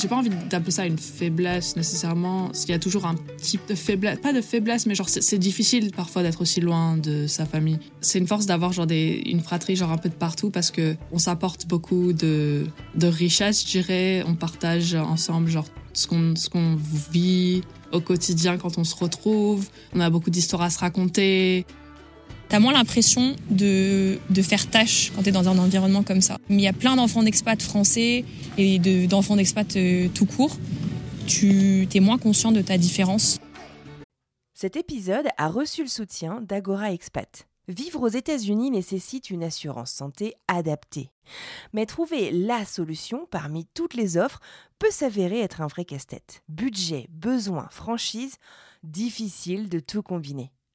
J'ai pas envie d'appeler ça une faiblesse nécessairement. Il y a toujours un type de faiblesse, pas de faiblesse, mais genre c'est difficile parfois d'être aussi loin de sa famille. C'est une force d'avoir genre une fratrie genre un peu de partout parce que on s'apporte beaucoup de, de richesse, je dirais. On partage ensemble genre ce qu'on ce qu'on vit au quotidien quand on se retrouve. On a beaucoup d'histoires à se raconter. T'as moins l'impression de, de faire tâche quand t'es dans un environnement comme ça. Mais il y a plein d'enfants d'expat français et de- d'enfants d'expat euh, tout court. Tu es moins conscient de ta différence. Cet épisode a reçu le soutien d'Agora Expat. Vivre aux États-Unis nécessite une assurance santé adaptée. Mais trouver la solution parmi toutes les offres peut s'avérer être un vrai casse-tête. Budget, besoins, franchise, difficile de tout combiner.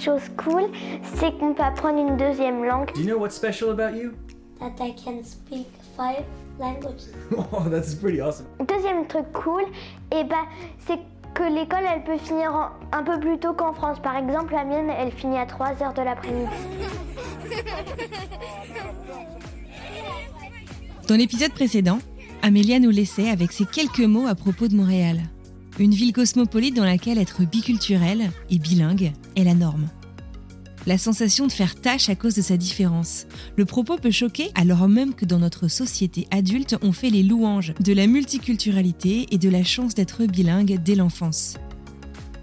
Chose cool, c'est qu'on peut apprendre une deuxième langue. Do you know what's special about you? That I can speak five languages. Oh, that's pretty awesome. Deuxième truc cool, et ben, c'est que l'école elle peut finir en- un peu plus tôt qu'en France. Par exemple, la mienne elle finit à 3 heures de l'après-midi. Dans l'épisode précédent, Amélia nous laissait avec ces quelques mots à propos de Montréal. Une ville cosmopolite dans laquelle être biculturel et bilingue est la norme. La sensation de faire tâche à cause de sa différence. Le propos peut choquer alors même que dans notre société adulte, on fait les louanges de la multiculturalité et de la chance d'être bilingue dès l'enfance.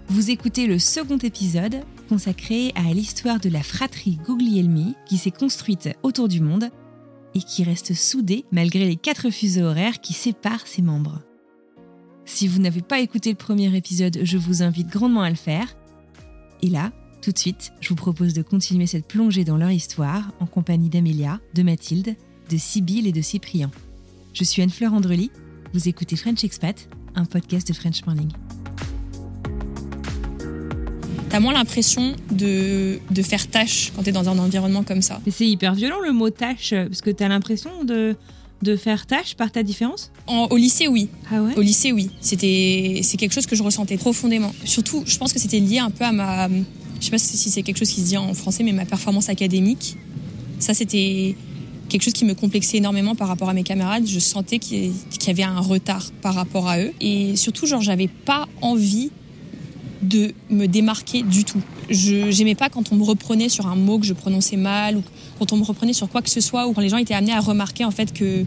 Vous écoutez le second épisode consacré à l'histoire de la fratrie Guglielmi qui s'est construite autour du monde et qui reste soudée malgré les quatre fuseaux horaires qui séparent ses membres. Si vous n'avez pas écouté le premier épisode, je vous invite grandement à le faire. Et là, tout de suite, je vous propose de continuer cette plongée dans leur histoire en compagnie d'Amélia, de Mathilde, de Sibylle et de Cyprien. Je suis Anne-Fleur Andrely, vous écoutez French Expat, un podcast de French Morning. T'as moins l'impression de, de faire tâche quand t'es dans un environnement comme ça. Mais c'est hyper violent le mot tâche, parce que t'as l'impression de, de faire tâche par ta différence En- au lycée, oui. Ah ouais Au lycée, oui. C'était, c'est quelque chose que je ressentais profondément. Surtout, je pense que c'était lié un peu à ma, je sais pas si c'est quelque chose qui se dit en français, mais ma performance académique. Ça, c'était quelque chose qui me complexait énormément par rapport à mes camarades. Je sentais qu'il y qu'il y avait un retard par rapport à eux. Et surtout, genre, j'avais pas envie de me démarquer du tout. Je j'aimais pas quand on me reprenait sur un mot que je prononçais mal ou quand on me reprenait sur quoi que ce soit ou quand les gens étaient amenés à remarquer en fait que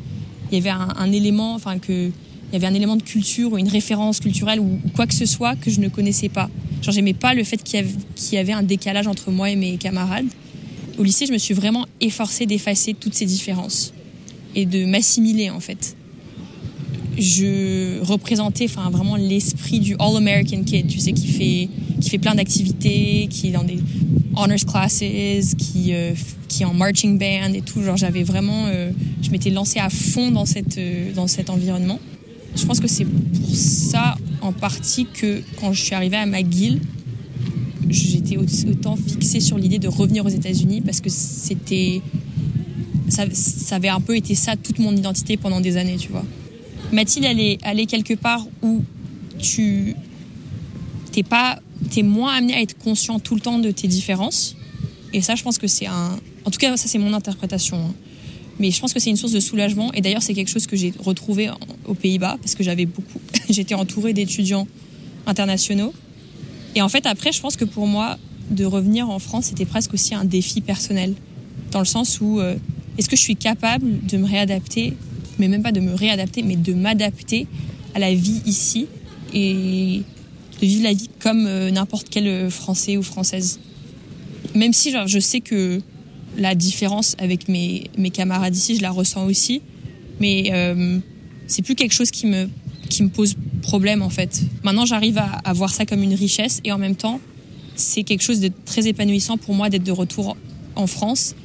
il y avait un, élément, enfin que il y avait un élément de culture ou une référence culturelle ou, quoi que ce soit que je ne connaissais pas. Genre j'aimais pas le fait qu'il y, y avait un décalage entre moi et mes camarades. Au lycée, je me suis vraiment efforcée d'effacer toutes ces différences et de m'assimiler en fait. Je représentais enfin vraiment l'esprit du all American kid, tu sais qui fait qui fait plein d'activités, qui est dans des honors classes, qui euh, qui est en marching band et tout. Genre j'avais vraiment euh, je m'étais lancée à fond dans cette euh, dans cet environnement. Je pense que c'est pour ça en partie que quand je suis arrivée à McGill, j'étais autant fixée sur l'idée de revenir aux États-Unis parce que c'était ça, ça avait un peu été ça toute mon identité pendant des années, tu vois. Mathilde, elle est, quelque part où tu t'es pas t'es moins amené à être conscient tout le temps de tes différences. Et ça, je pense que c'est un. En tout cas, ça, c'est mon interprétation. hein. Mais je pense que c'est une source de soulagement. Et d'ailleurs, c'est quelque chose que j'ai retrouvé aux Pays-Bas parce que j'avais beaucoup. J'étais entourée d'étudiants internationaux. Et en fait, après, je pense que pour moi, de revenir en France, c'était presque aussi un défi personnel. Dans le sens où euh, est-ce que je suis capable de me réadapter, mais même pas de me réadapter, mais de m'adapter à la vie ici et de vivre la vie comme euh, n'importe quel euh, Français ou Française. Même si genre, je sais que la différence avec mes, mes camarades ici, je la ressens aussi, mais euh, c'est plus quelque chose qui me, qui me pose problème en fait. Maintenant, j'arrive à, à voir ça comme une richesse et en même temps, c'est quelque chose de très épanouissant pour moi d'être de retour en France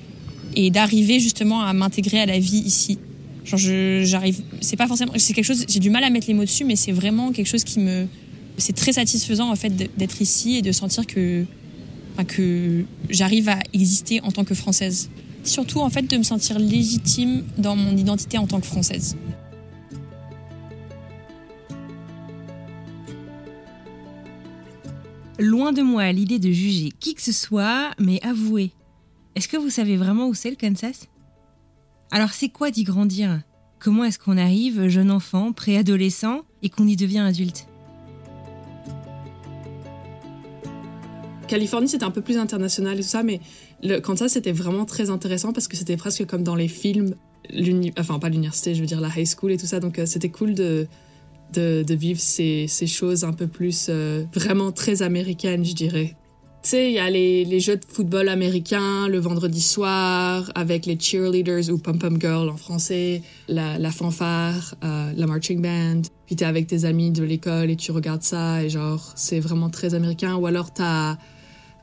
et d'arriver justement à m'intégrer à la vie ici. Genre, j'arrive, c'est pas forcément, c'est quelque chose, j'ai du mal à mettre les mots dessus, mais c'est vraiment quelque chose qui me, c'est très satisfaisant en fait d'être ici et de sentir que, que j'arrive à exister en tant que française. Surtout en fait de me sentir légitime dans mon identité en tant que française. Loin de moi l'idée de juger qui que ce soit, mais avouez, est-ce que vous savez vraiment où c'est le Kansas? Alors c'est quoi d'y grandir? Comment est-ce qu'on arrive, jeune enfant, préadolescent, et qu'on y devient adulte? Californie, c'était un peu plus international et tout ça, mais le Kansas, c'était vraiment très intéressant parce que c'était presque comme dans les films, enfin pas l'université, je veux dire la high school et tout ça. Donc euh, c'était cool de, de, de vivre ces, ces choses un peu plus euh, vraiment très américaines, je dirais. Tu sais, il y a les, les jeux de football américains le vendredi soir avec les cheerleaders ou pom-pom girl en français, la, la fanfare, euh, la marching band. Puis t'es avec tes amis de l'école et tu regardes ça et genre, c'est vraiment très américain. Ou alors t'as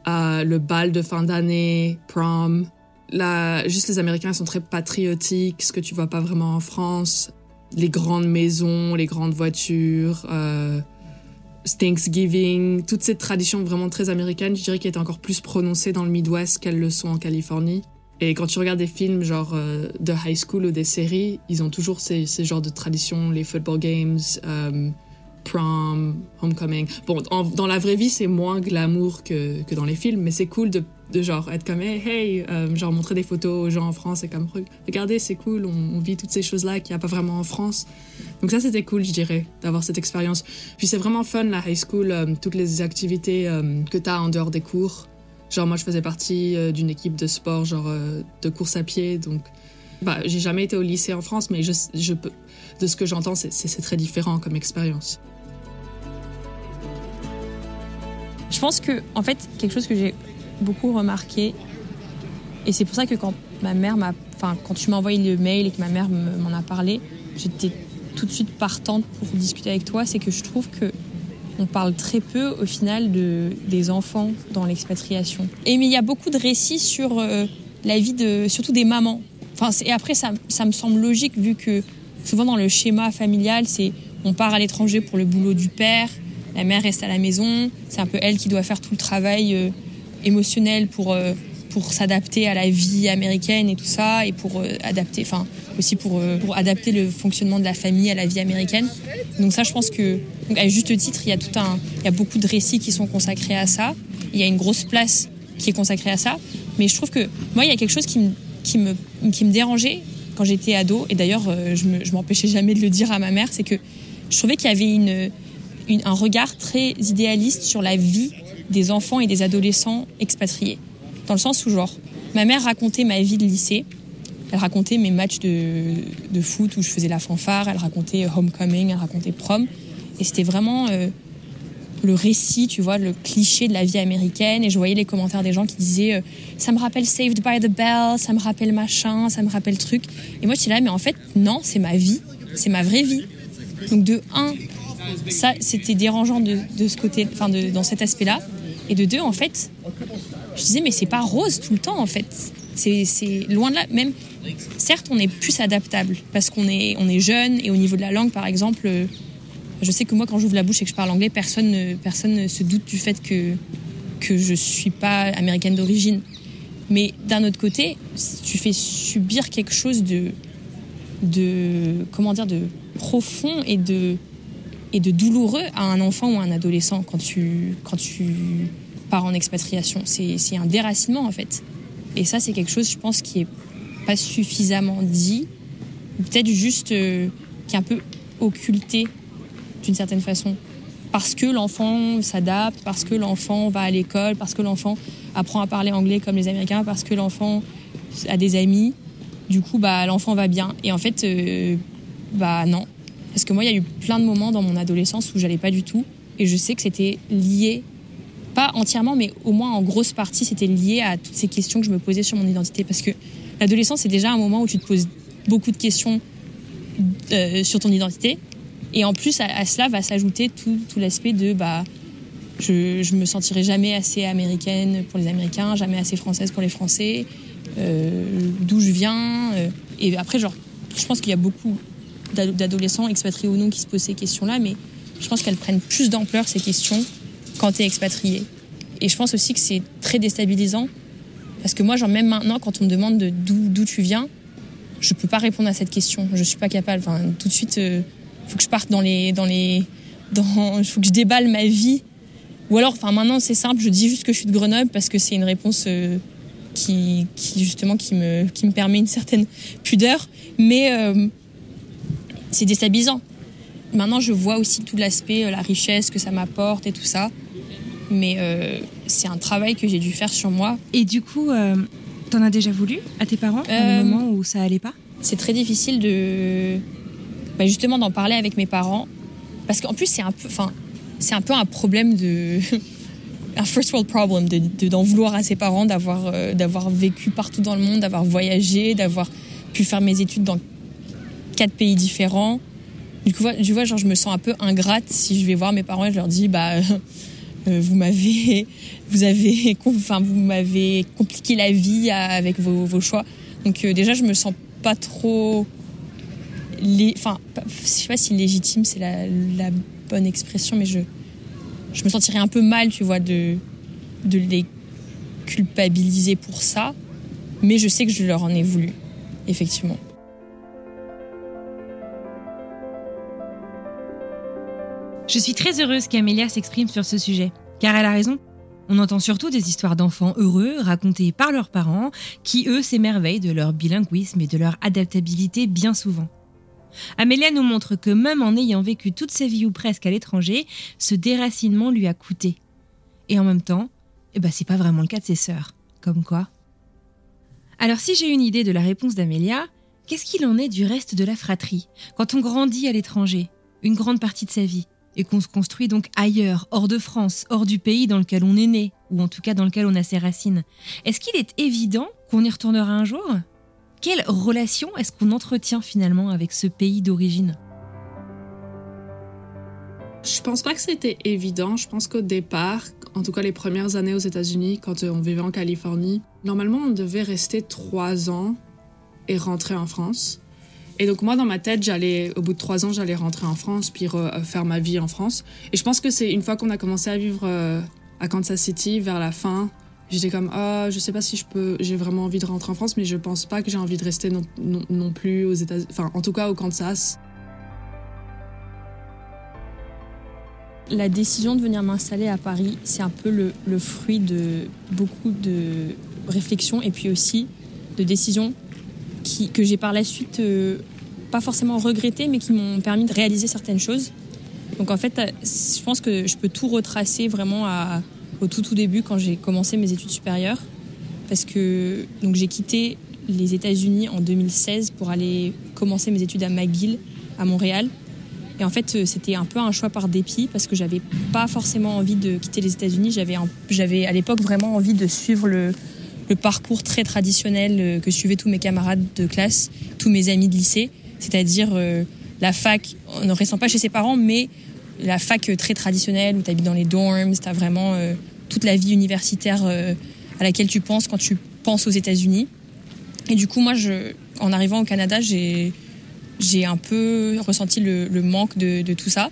euh, le bal de fin d'année, prom. Là, juste les Américains sont très patriotiques, ce que tu vois pas vraiment en France. Les grandes maisons, les grandes voitures, euh, Thanksgiving, toutes ces traditions vraiment très américaines, je dirais qu'elles étaient encore plus prononcées dans le Midwest qu'elles le sont en Californie. Et quand tu regardes des films genre euh, de high school ou des séries, ils ont toujours ces, genres de traditions, les football games, euh, prom, homecoming. Bon, dans la vraie vie, c'est moins glamour que, que dans les films, mais c'est cool de, genre être comme hey, hey euh, genre montrer des photos aux gens en France et comme Re- regardez, c'est cool, on, on vit toutes ces choses-là qu'il n'y a pas vraiment en France. Donc ça, c'était cool, je dirais, d'avoir cette expérience. Puis c'est vraiment fun, la high school, euh, toutes les activités euh, que tu as en dehors des cours. Genre, moi, je faisais partie euh, d'une équipe de sport, genre de course à pied, donc bah, j'ai jamais été au lycée en France, mais je, je peux, de ce que j'entends, c'est- très différent comme expérience. Je pense que, en fait, quelque chose que j'ai beaucoup remarqué, et c'est pour ça que quand ma mère m'a, enfin, quand tu m'as envoyé le mail et que ma mère me- m'en a parlé, j'étais tout de suite partante pour discuter avec toi, c'est que je trouve que on parle très peu au final de, des enfants dans l'expatriation. Et mais il y a beaucoup de récits sur euh, la vie de, surtout des mamans. Enfin, et après ça, ça me semble logique vu que souvent dans le schéma familial, c'est on part à l'étranger pour le boulot du père, la mère reste à la maison, c'est un peu elle qui doit faire tout le travail euh, émotionnel pour euh, pour s'adapter à la vie américaine et tout ça et pour adapter enfin aussi pour euh, pour adapter le fonctionnement de la famille à la vie américaine. Donc ça je pense que à juste titre, il y a tout un il y a beaucoup de récits qui sont consacrés à ça. Il y a une grosse place qui est consacrée à ça, mais je trouve que moi il y a quelque chose qui me qui me qui me dérangeait quand j'étais ado et d'ailleurs euh, je je m'empêchais jamais de le dire à ma mère, c'est que je trouvais qu'il y avait une- un regard très idéaliste sur la vie des enfants et des adolescents expatriés. Dans le sens où, genre, ma mère racontait ma vie de lycée, elle racontait mes matchs de, de foot où je faisais la fanfare, elle racontait Homecoming, elle racontait prom. Et c'était vraiment euh, le récit, tu vois, le cliché de la vie américaine. Et je voyais les commentaires des gens qui disaient euh, Ça me rappelle Saved by the Bell, ça me rappelle machin, ça me rappelle truc. Et moi, j'étais là, mais en fait, non, c'est ma vie, c'est ma vraie vie. Donc, de un, ça, c'était dérangeant de, de ce côté, enfin, dans cet aspect-là. Et de deux, en fait, je disais, mais c'est pas rose tout le temps, en fait. C'est loin de là. Même, certes, on est plus adaptable parce qu'on est, on est jeune et au niveau de la langue, par exemple, euh, je sais que moi, quand j'ouvre la bouche et que je parle anglais, personne ne, personne ne se doute du fait que, que je suis pas américaine d'origine. Mais d'un autre côté, tu fais subir quelque chose de, de comment dire, de profond et de, et de douloureux à un enfant ou à un adolescent quand tu, quand tu pars en expatriation. C'est un déracinement en fait. Et ça, c'est quelque chose, je pense, qui est suffisamment dit, peut-être juste euh, qui est un peu occulté d'une certaine façon. Parce que l'enfant s'adapte, parce que l'enfant va à l'école, parce que l'enfant apprend à parler anglais comme les Américains, parce que l'enfant a des amis. Du coup, bah, l'enfant va bien. Et en fait, euh, bah non. Parce que moi, il y a eu plein de moments dans mon adolescence où j'allais pas du tout. Et je sais que c'était lié, pas entièrement, mais au moins en grosse partie, c'était lié à toutes ces questions que je me posais sur mon identité. Parce que l'adolescence, c'est déjà un moment où tu te poses beaucoup de questions euh, sur ton identité. Et en plus, à, cela va s'ajouter tout, l'aspect de bah, je, je me sentirai jamais assez américaine pour les Américains, jamais assez française pour les Français, euh, d'où je viens. euh. et après, genre, je pense qu'il y a beaucoup d'ado- d'adolescents, expatriés ou non, qui se posent ces questions-là, mais je pense qu'elles prennent plus d'ampleur, ces questions, quand tu es expatrié. Et je pense aussi que c'est très déstabilisant, parce que moi, genre, même maintenant, quand on me demande de d'où tu viens, je peux pas répondre à cette question. Je suis pas capable. Enfin, tout de suite, il faut que je parte dans les, dans les, dans, faut que je déballe ma vie. Ou alors, enfin, maintenant, c'est simple. Je dis juste que je suis de Grenoble parce que c'est une réponse euh, qui, qui justement, qui me, qui me permet une certaine pudeur. Mais euh, c'est déstabilisant. Maintenant, je vois aussi tout l'aspect, euh, la richesse que ça m'apporte et tout ça. Mais euh, c'est un travail que j'ai dû faire sur moi. Et du coup, euh, t'en as déjà voulu à tes parents à Euh, moment où ça allait pas? c'est très difficile de bah, justement d'en parler avec mes parents. Parce qu'en plus c'est un peu enfin c'est un peu un problème de un first world problem de de- d'en vouloir à ses parents d'avoir euh, d'avoir vécu partout dans le monde d'avoir voyagé d'avoir pu faire mes études dans quatre pays différents. Du coup tu vois genre je me sens un peu ingrate si je vais voir mes parents et je leur dis bah vous m'avez vous avez enfin vous m'avez compliqué la vie avec vos, choix. Donc euh, déjà je me sens pas trop enfin je sais pas si légitime c'est la, bonne expression mais je je me sentirais un peu mal tu vois de les culpabiliser pour ça. Mais je sais que je leur en ai voulu effectivement Je suis très heureuse qu'Amélia s'exprime sur ce sujet, car elle a raison. On entend surtout des histoires d'enfants heureux racontées par leurs parents, qui eux s'émerveillent de leur bilinguisme et de leur adaptabilité bien souvent. Amélia nous montre que même en ayant vécu toute sa vie ou presque à l'étranger, ce déracinement lui a coûté. Et en même temps, eh ben c'est pas vraiment le cas de ses sœurs. Comme quoi. Alors si j'ai une idée de la réponse d'Amélia, qu'est-ce qu'il en est du reste de la fratrie quand on grandit à l'étranger, une grande partie de sa vie? Et qu'on se construit donc ailleurs, hors de France, hors du pays dans lequel on est né, ou en tout cas dans lequel on a ses racines, est-ce qu'il est évident qu'on y retournera un jour? Quelle relation est-ce qu'on entretient finalement avec ce pays d'origine? Je pense pas que c'était évident. Je pense qu'au départ, en tout cas les premières années aux États-Unis, quand on vivait en Californie, normalement on devait rester trois ans et rentrer en France. Et donc moi dans ma tête, j'allais au bout de trois ans, j'allais rentrer en France puis re- faire ma vie en France. Et je pense que c'est une fois qu'on a commencé à vivre euh, à Kansas City vers la fin, j'étais comme ah je sais pas si je peux, j'ai vraiment envie de rentrer en France, mais je pense pas que j'ai envie de rester non, plus aux États, enfin en tout cas au Kansas. la décision de venir m'installer à Paris, c'est un peu le fruit de beaucoup de réflexions et puis aussi de décisions que j'ai par la suite euh, pas forcément regrettées, mais qui m'ont permis de réaliser certaines choses. Donc en fait, euh, je pense que je peux tout retracer vraiment au tout tout début quand j'ai commencé mes études supérieures, parce que donc j'ai quitté les États-Unis en 2016 pour aller commencer mes études à McGill à Montréal. Et en fait, euh, c'était un peu un choix par dépit parce que j'avais pas forcément envie de quitter les États-Unis. J'avais, j'avais à l'époque vraiment envie de suivre le, le parcours très traditionnel euh, que suivaient tous mes camarades de classe, tous mes amis de lycée, c'est-à-dire euh, la fac, en ne restant pas chez ses parents, mais la fac euh, très traditionnelle où tu habites dans les dorms, tu as vraiment toute la vie universitaire à laquelle tu penses quand tu penses aux États-Unis. Et du coup, moi, je, en arrivant au Canada, j'ai j'ai un peu ressenti le, manque de, tout ça.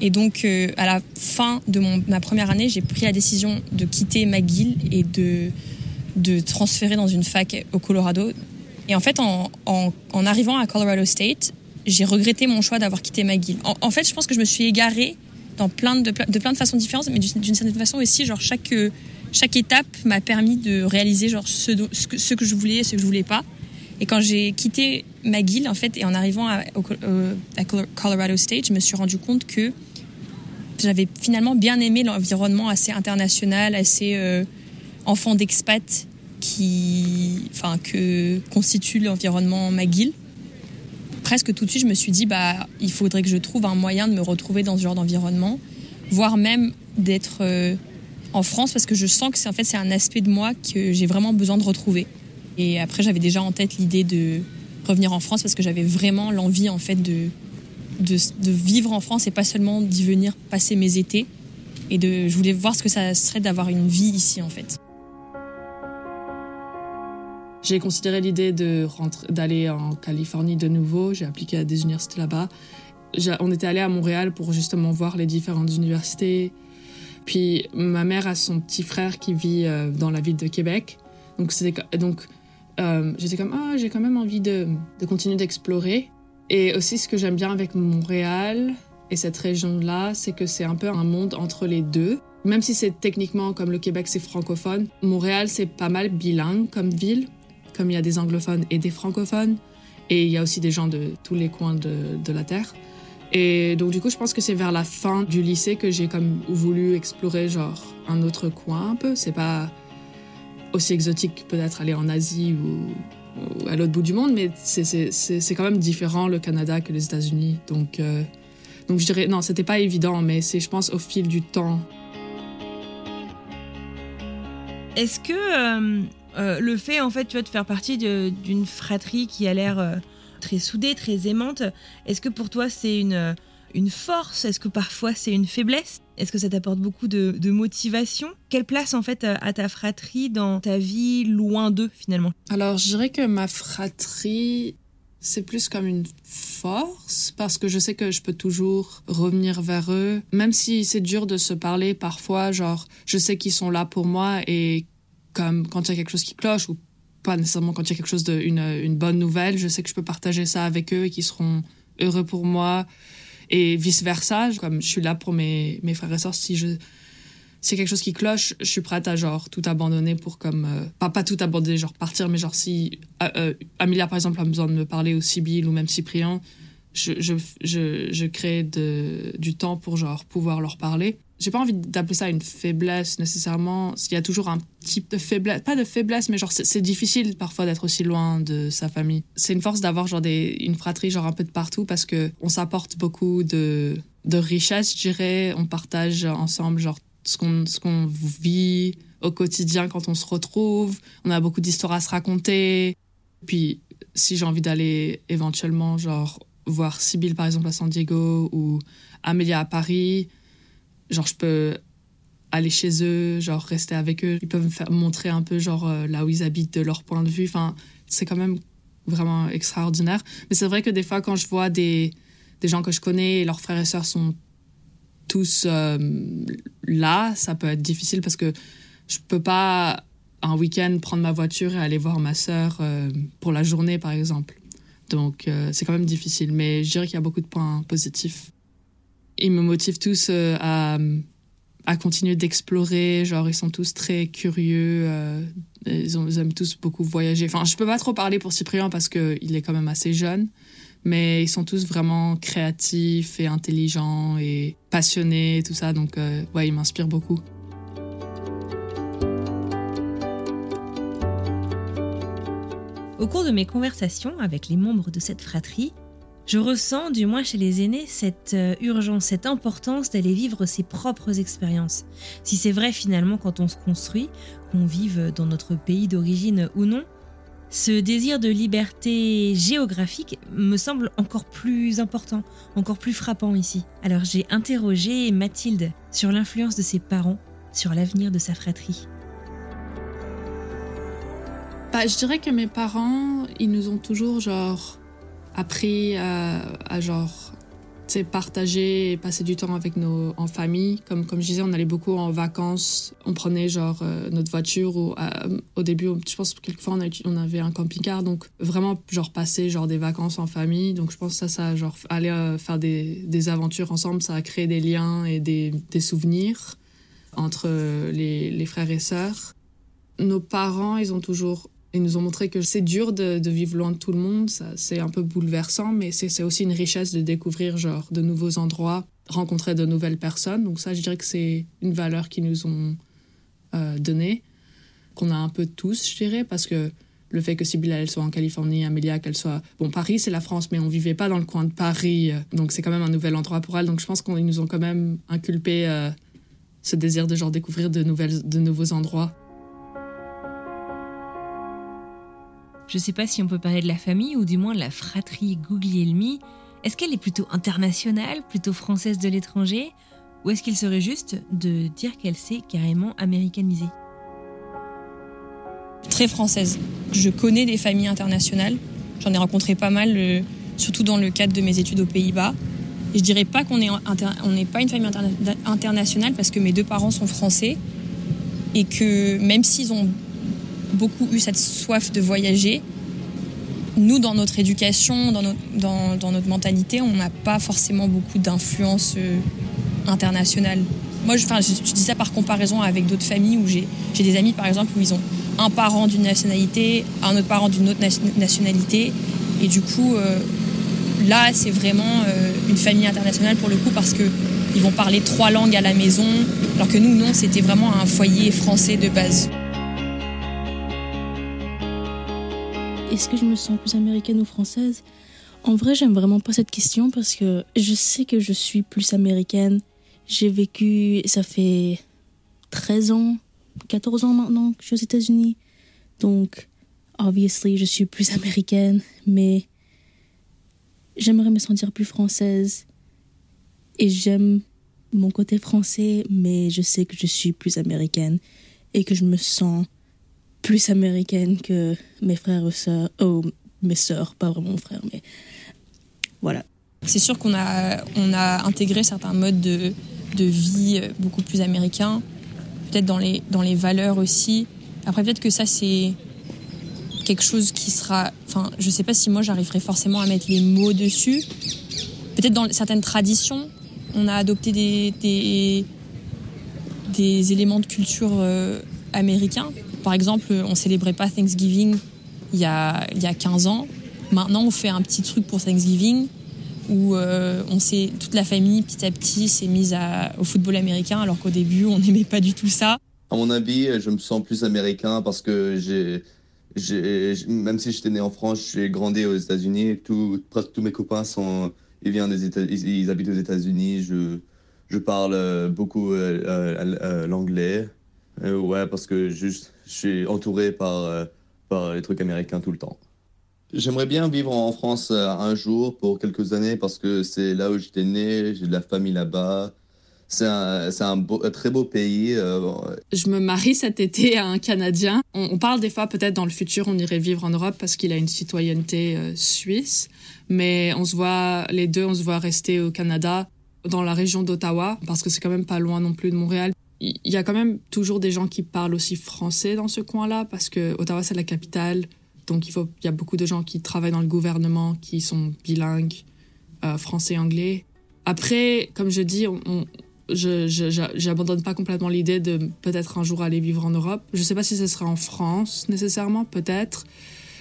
Et donc, à la fin de mon, ma première année, j'ai pris la décision de quitter McGill et de, de transférer dans une fac au Colorado. Et en fait, en, arrivant à Colorado State, j'ai regretté mon choix d'avoir quitté McGill. En, en fait, je pense que je me suis égarée dans plein de, plein de façons différentes, mais d'une certaine façon aussi, genre chaque, euh, chaque étape m'a permis de réaliser genre ce, que, je voulais et ce que je voulais pas. Et quand j'ai quitté McGill, en fait, et en arrivant à, Col- Colorado State, je me suis rendu compte que j'avais finalement bien aimé l'environnement assez international, assez euh, enfant d'expat qui, enfin, que constitue l'environnement McGill, presque tout de suite, je me suis dit, bah, il faudrait que je trouve un moyen de me retrouver dans ce genre d'environnement, voire même d'être euh, en France, parce que je sens que c'est en fait c'est un aspect de moi que j'ai vraiment besoin de retrouver. Et après, j'avais déjà en tête l'idée de revenir en France parce que j'avais vraiment l'envie en fait de, de, de vivre en France et pas seulement d'y venir passer mes étés. Et de, je voulais voir ce que ça serait d'avoir une vie ici en fait. J'ai considéré l'idée d'aller en Californie de nouveau. J'ai appliqué à des universités là-bas. On était allé à Montréal pour justement voir les différentes universités. Puis ma mère a son petit frère qui vit euh, dans la ville de Québec. Donc euh, j'étais comme ah j'ai quand même envie de, de continuer d'explorer. Et aussi ce que j'aime bien avec Montréal et cette région-là, c'est que c'est un peu un monde entre les deux. Même si c'est techniquement comme le Québec c'est francophone, Montréal c'est pas mal bilingue comme ville comme il y a des anglophones et des francophones, et il y a aussi des gens de tous les coins de, la Terre. Et donc du coup, je pense que c'est vers la fin du lycée que j'ai comme voulu explorer genre un autre coin un peu. C'est pas aussi exotique que peut-être aller en Asie ou, à l'autre bout du monde, mais c'est quand même différent le Canada que les États-Unis. Donc euh, donc je dirais non, c'était pas évident, mais c'est je pense au fil du temps. Est-ce que euh, euh, le fait, en fait, tu vois, de faire partie d'une fratrie qui a l'air euh, très soudée, très aimante, est-ce que pour toi c'est une, euh, une force? Est-ce que parfois c'est une faiblesse? Est-ce que ça t'apporte beaucoup de, de motivation? Quelle place, en fait, a ta fratrie dans ta vie loin d'eux, finalement? Alors, je dirais que ma fratrie, c'est plus comme une force parce que je sais que je peux toujours revenir vers eux. Même si c'est dur de se parler parfois, genre, je sais qu'ils sont là pour moi et comme quand il y a quelque chose qui cloche ou pas nécessairement quand il y a quelque chose de, une, bonne nouvelle, je sais que je peux partager ça avec eux et qu'ils seront heureux pour moi et vice versa. Comme je suis là pour mes, mes frères et sœurs, si je, a quelque chose qui cloche, je suis prête à genre tout abandonner pour comme euh, pas pas tout abandonner genre partir mais genre si euh, euh, Amelia par exemple a besoin de me parler ou Sibyl ou même Cyprien, je je je, je crée de, du temps pour genre pouvoir leur parler. J'ai pas envie d'appeler ça une faiblesse nécessairement. Il y a toujours un type de faiblesse, pas de faiblesse, mais genre c'est difficile parfois d'être aussi loin de sa famille. C'est une force d'avoir genre des, une fratrie genre un peu de partout parce que on s'apporte beaucoup de de richesse, je dirais. On partage ensemble genre ce qu'on ce qu'on vit au quotidien quand on se retrouve. On a beaucoup d'histoires à se raconter. Puis si j'ai envie d'aller éventuellement genre voir Sibyl par exemple à San Diego ou Amélia à Paris, genre je peux aller chez eux, genre rester avec eux. Ils peuvent me montrer un peu genre euh, là où ils habitent de leur point de vue. Enfin, c'est quand même vraiment extraordinaire. Mais c'est vrai que des fois quand je vois des des gens que je connais et leurs frères et sœurs sont tous euh, là, ça peut être difficile parce que je peux pas un week-end prendre ma voiture et aller voir ma sœur euh, pour la journée par exemple. Donc c'est quand même difficile, mais je dirais qu'il y a beaucoup de points positifs. Ils me motivent tous euh, à, à continuer d'explorer, genre ils sont tous très curieux, euh, ils, aiment tous beaucoup voyager. Enfin, je peux pas trop parler pour Cyprien parce qu'il est quand même assez jeune, mais ils sont tous vraiment créatifs et intelligents et passionnés tout ça, donc euh, ouais, ils m'inspirent beaucoup. Au cours de mes conversations avec les membres de cette fratrie, je ressens, du moins chez les aînés, cette euh, urgence, cette importance d'aller vivre ses propres expériences. Si c'est vrai finalement quand on se construit, qu'on vive dans notre pays d'origine ou non, ce désir de liberté géographique me semble encore plus important, encore plus frappant ici. Alors j'ai interrogé Mathilde sur l'influence de ses parents sur l'avenir de sa fratrie. Bah, je dirais que mes parents, ils nous ont toujours genre appris à, à genre partager et passer du temps avec nos en famille. Comme comme je disais, on allait beaucoup en vacances. On prenait genre euh, notre voiture ou euh, au début, je pense que quelquefois on, on avait un camping-car, donc vraiment genre passer genre des vacances en famille. Donc je pense que ça, ça genre aller euh, faire des, des aventures ensemble, ça a créé des liens et des, des souvenirs entre euh, les, les frères et sœurs nos parents, ils ont toujours, ils nous ont montré que c'est dur de, vivre loin de tout le monde. C'est un peu bouleversant, mais c'est, aussi une richesse de découvrir genre de nouveaux endroits, rencontrer de nouvelles personnes. Donc ça, je dirais que c'est une valeur qu'ils nous ont euh, donnée. qu'on a un peu tous, je dirais, parce que le fait que Sibylla, elle soit en Californie, Amélia, qu'elle soit... Bon, Paris, c'est la France, mais on vivait pas dans le coin de Paris, euh, donc c'est quand même un nouvel endroit pour elle. Donc je pense qu'ils nous ont quand même inculpé euh, ce désir de genre découvrir de, nouvelles, de nouveaux endroits. Je sais pas si on peut parler de la famille ou du moins de la fratrie Guglielmi. Est-ce qu'elle est plutôt internationale, plutôt française de l'étranger? Ou est-ce qu'il serait juste de dire qu'elle s'est carrément américanisée? Très française. Je connais des familles internationales. J'en ai rencontré pas mal, euh, surtout dans le cadre de mes études aux Pays-Bas. Et je dirais pas qu'on n'est pas une famille interna- internationale parce que mes deux parents sont français et que même s'ils ont beaucoup eu cette soif de voyager, nous, dans notre éducation, dans notre, dans, notre mentalité, on n'a pas forcément beaucoup d'influence euh, internationale. Moi, je, enfin, je, dis ça par comparaison avec d'autres familles où j'ai des amis, par exemple, où ils ont un parent d'une nationalité, un autre parent d'une autre nation- nationalité. Et du coup, euh, là, c'est vraiment euh, une famille internationale pour le coup parce que ils vont parler trois langues à la maison, alors que nous, non, c'était vraiment un foyer français de base. Est-ce que je me sens plus américaine ou française? En vrai, j'aime vraiment pas cette question parce que je sais que je suis plus américaine. J'ai vécu, ça fait 13 ans, 14 ans maintenant que je suis aux États-Unis. Donc, obviously, je suis plus américaine, mais j'aimerais me sentir plus française. Et j'aime mon côté français, mais je sais que je suis plus américaine et que je me sens plus américaine que mes frères ou sœurs, oh, mes sœurs, pas vraiment mon frère, mais voilà. C'est sûr qu'on a, intégré certains modes de, vie euh, beaucoup plus américains, peut-être dans les, valeurs aussi. Après, peut-être que ça, c'est quelque chose qui sera. Enfin, je sais pas si moi j'arriverai forcément à mettre les mots dessus. Peut-être dans certaines traditions, on a adopté des éléments de culture euh, américains. Par exemple, on célébrait pas Thanksgiving il y a, y a 15 ans. Maintenant, on fait un petit truc pour Thanksgiving où euh, on s'est toute la famille petit à petit s'est mise au football américain alors qu'au début on n'aimait pas du tout ça. À mon avis, je me sens plus américain parce que même si j'étais né en France, j'ai grandi aux États-Unis. Tout, presque tous mes copains sont, ils viennent des États, ils, habitent aux États-Unis. Je, je parle euh, beaucoup euh, l'anglais. Euh, ouais, parce que juste, je suis entouré par, euh, par les trucs américains tout le temps. J'aimerais bien vivre en France euh, un jour pour quelques années parce que c'est là où j'étais né, j'ai de la famille là-bas. C'est un, c'est un, beau- un très beau pays. euh, Je me marie cet été à un Canadien. On, on parle des fois peut-être dans le futur on irait vivre en Europe parce qu'il a une citoyenneté euh, suisse, mais on se voit les deux, on se voit rester au Canada, dans la région d'Ottawa parce que c'est quand même pas loin non plus de Montréal. Il y a quand même toujours des gens qui parlent aussi français dans ce coin-là parce que Ottawa c'est la capitale, donc il faut y a beaucoup de gens qui travaillent dans le gouvernement qui sont bilingues euh, français et anglais. Après, comme je dis, on, pas complètement l'idée de peut-être un jour aller vivre en Europe. Je sais pas si ce sera en France nécessairement, peut-être.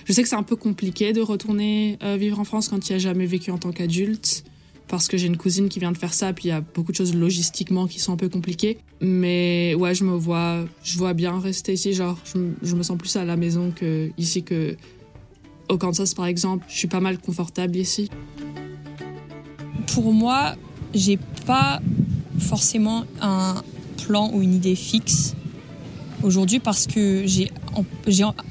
Je sais que c'est un peu compliqué de retourner euh, vivre en France quand tu as jamais vécu en tant qu'adulte, parce que j'ai une cousine qui vient de faire ça, puis il y a beaucoup de choses logistiquement qui sont un peu compliquées. Mais ouais, je me vois, je vois bien rester ici. Genre, je, me- sens plus à la maison que ici que au Kansas par exemple. Je suis pas mal confortable ici. Pour moi, j'ai pas forcément un plan ou une idée fixe aujourd'hui parce que j'ai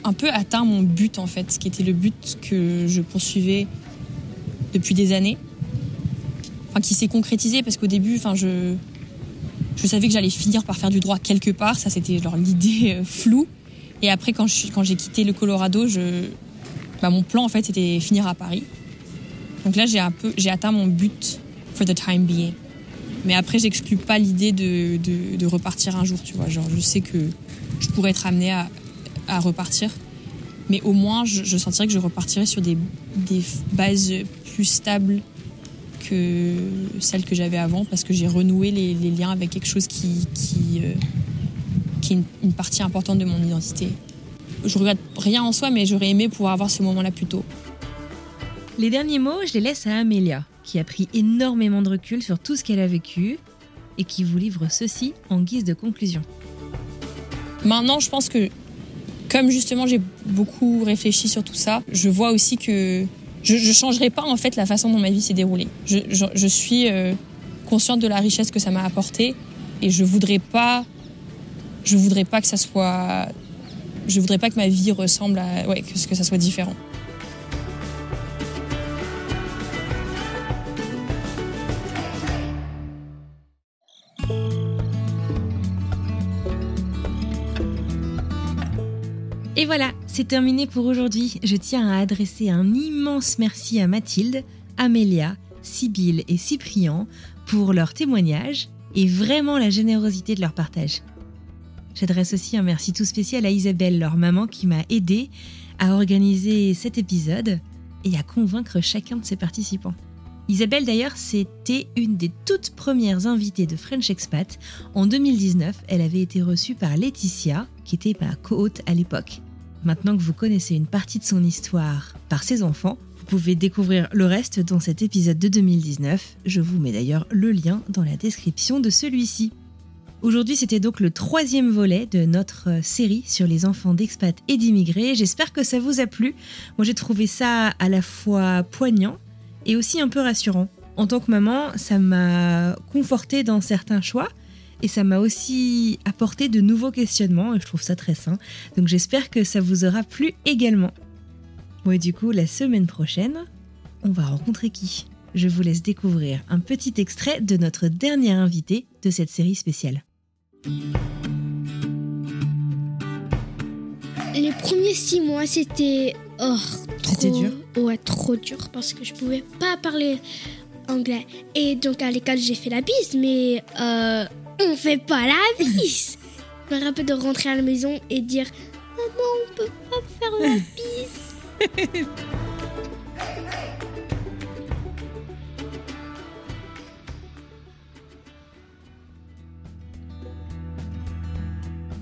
un peu atteint mon but en fait, ce qui était le but que je poursuivais depuis des années, enfin qui s'est concrétisé parce qu'au début, enfin je je savais que j'allais finir par faire du droit quelque part, ça c'était genre l'idée euh, floue. Et après quand suis- quand j'ai quitté le Colorado, je bah, mon plan en fait c'était finir à Paris. Donc là j'ai un peu j'ai atteint mon but for the time being. Mais après, j'exclus pas l'idée de, de, de repartir un jour, tu vois. Genre, je sais que je pourrais être amenée à, à repartir. Mais au moins, je, je sentirais que je repartirais sur des, des bases plus stables que celles que j'avais avant parce que j'ai renoué les, les liens avec quelque chose qui, qui, euh, qui est une, une partie importante de mon identité. Je regrette rien en soi, mais j'aurais aimé pouvoir avoir ce moment-là plus tôt. Les derniers mots, je les laisse à Amélia, qui a pris énormément de recul sur tout ce qu'elle a vécu et qui vous livre ceci en guise de conclusion. Maintenant, je pense que comme justement j'ai beaucoup réfléchi sur tout ça, je vois aussi que je ne changerai pas en fait la façon dont ma vie s'est déroulée. Je, suis euh, consciente de la richesse que ça m'a apporté et je voudrais pas, je voudrais pas que ça soit, je voudrais pas que ma vie ressemble à, ouais, que, que ça soit différent. Et voilà, c'est terminé pour aujourd'hui. Je tiens à adresser un immense merci à Mathilde, Amélia, Sibylle et Cyprien pour leur témoignage et vraiment la générosité de leur partage. J'adresse aussi un merci tout spécial à Isabelle, leur maman, qui m'a aidé à organiser cet épisode et à convaincre chacun de ses participants. Isabelle d'ailleurs, c'était une des toutes premières invitées de French Expat. En 2019, elle avait été reçue par Laetitia, qui était ma co-hôte à l'époque. Maintenant que vous connaissez une partie de son histoire par ses enfants, vous pouvez découvrir le reste dans cet épisode de 2019. Je vous mets d'ailleurs le lien dans la description de celui-ci. Aujourd'hui, c'était donc le troisième volet de notre série sur les enfants d'expats et d'immigrés. J'espère que ça vous a plu. Moi, j'ai trouvé ça à la fois poignant et aussi un peu rassurant. En tant que maman, ça m'a conforté dans certains choix et ça m'a aussi apporté de nouveaux questionnements et je trouve ça très sain. Donc j'espère que ça vous aura plu également. Bon et du coup, la semaine prochaine, on va rencontrer qui? Je vous laisse découvrir un petit extrait de notre dernier invité de cette série spéciale. Les premiers six mois, c'était oh, C'était trop- dur Ouais, trop dur parce que je pouvais pas parler anglais. Et donc à l'école, j'ai fait la bise, mais euh, on fait pas la bise. Je me rappelle de rentrer à la maison et dire Maman, on peut pas faire la bise.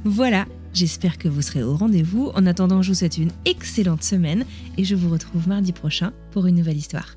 Voilà, j'espère que vous serez au rendez-vous. En attendant, je vous souhaite une excellente semaine et je vous retrouve mardi prochain pour une nouvelle histoire.